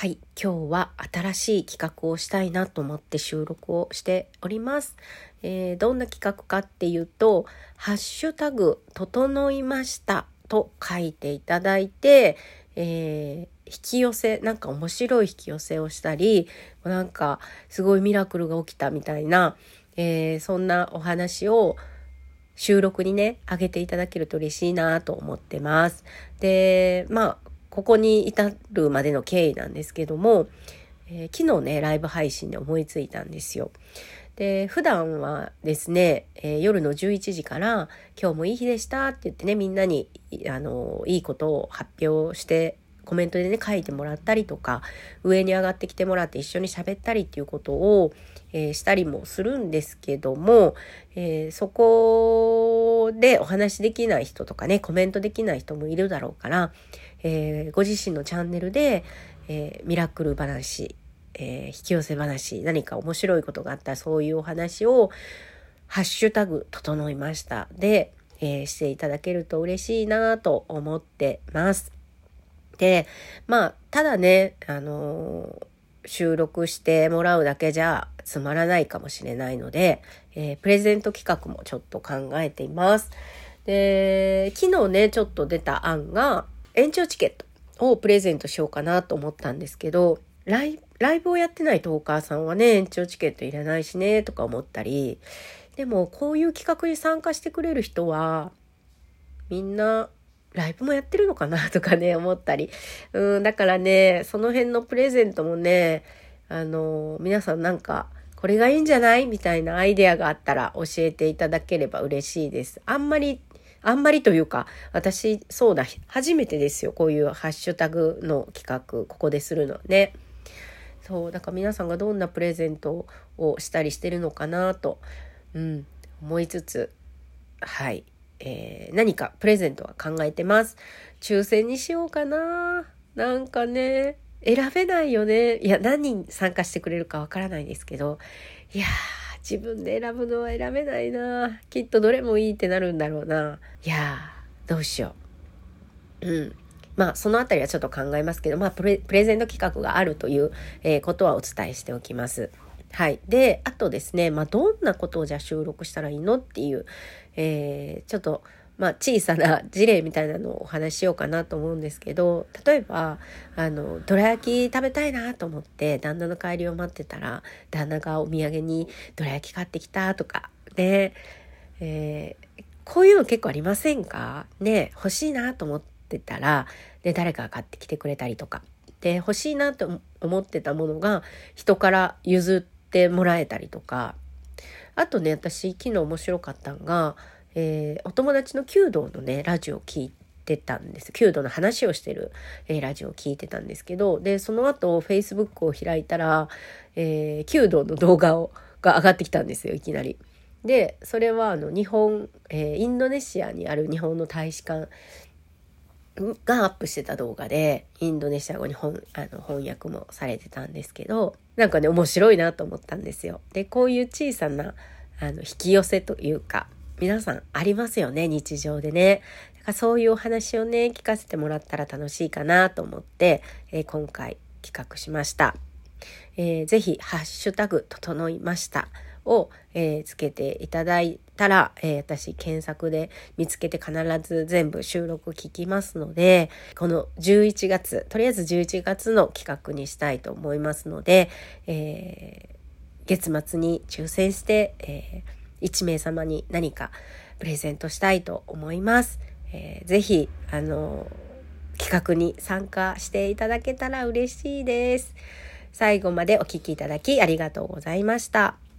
はい、今日は新しい企画をしたいなと思って収録をしております。えー、どんな企画かっていうと、ハッシュタグ、整いましたと書いていただいて、えー、引き寄せ、なんか面白い引き寄せをしたり、なんかすごいミラクルが起きたみたいな、えー、そんなお話を収録にね、上げていただけると嬉しいなと思ってます。で、まあ、ここに至るまでの経緯なんですけども、えー、昨日ね、ライブ配信で思いついたんですよ。で、普段はですね、えー、夜の11時から今日もいい日でしたって言ってね、みんなに、あの、いいことを発表してコメントでね書いてもらったりとか上に上がってきてもらって一緒に喋ったりっていうことを、えー、したりもするんですけども、えー、そこでお話できない人とかねコメントできない人もいるだろうから、えー、ご自身のチャンネルで、えミラクル話、え引き寄せ話何か面白いことがあったらそういうお話を「ハッシュタグ整いました」で、えしていただけると嬉しいなと思ってます。で、まあ、ただね、あの収録してもらうだけじゃつまらないかもしれないので、えー、プレゼント企画もちょっと考えています。で、昨日ね、ちょっと出た案が、延長チケットをプレゼントしようかなと思ったんですけど、ライライブをやってないトーカーさんはね、延長チケットいらないしね、とか思ったり、でもこういう企画に参加してくれる人は、みんなライブもやってるのかなとかね、思ったり。うん、だからね、その辺のプレゼントもね、あの、皆さんなんか、これがいいんじゃない？みたいなアイデアがあったら教えていただければ嬉しいです。あんまり、あんまりというか、私、そうだ、初めてですよ。こういうハッシュタグの企画、ここでするのね。そう、だから皆さんがどんなプレゼントをしたりしてるのかなと、うん、思いつつ、はい。えー、何かプレゼントは考えてます。抽選にしようかな。なんかね、選べないよね。いや、何人参加してくれるかわからないですけど、いやー、自分で選ぶのは選べないな。きっとどれもいいってなるんだろうな。いやー、どうしよう。うん。まあ、そのあたりはちょっと考えますけど、まあ、プレプレゼント企画があるという、えー、ことはお伝えしておきます。はい。で、あとですね、まあ、どんなことをじゃあ収録したらいいのっていう、えー、ちょっと、まあ、小さな事例みたいなのをお話ししようかなと思うんですけど、例えば、あの、どら焼き食べたいなと思って、旦那の帰りを待ってたら、旦那がお土産にどら焼き買ってきたとか、ね、えー、こういうの結構ありませんか？ね、欲しいなと思ってたら、で、誰かが買ってきてくれたりとか。で、欲しいなと思ってたものが人から譲ってってもらえたりとかあとね私昨日面白かったんが、えー、お友達の弓道のねラジオを聞いてたんです弓道の話をしてる、えー、ラジオを聞いてたんですけどでその後 Facebook を開いたら、えー、弓道の動画をが上がってきたんですよいきなり。でそれはあの日本、えー、インドネシアにある日本の大使館がアップしてた動画でインドネシア語に本あの翻訳もされてたんですけどなんかね面白いなと思ったんですよ。でこういう小さなあの引き寄せというか皆さんありますよね日常でね。だからそういうお話をね聞かせてもらったら楽しいかなと思って、えー、今回企画しました。えー、ぜひハッシュタグ整いましたを、えー、つけていただいたら、えー、私検索で見つけて必ず全部収録聞きますので、この11月、とりあえず11月の企画にしたいと思いますので、えー、月末に抽選して、えー、1名様に何かプレゼントしたいと思います。えー、ぜひ、あの企画に参加していただけたら嬉しいです。最後までお聴きいただきありがとうございました。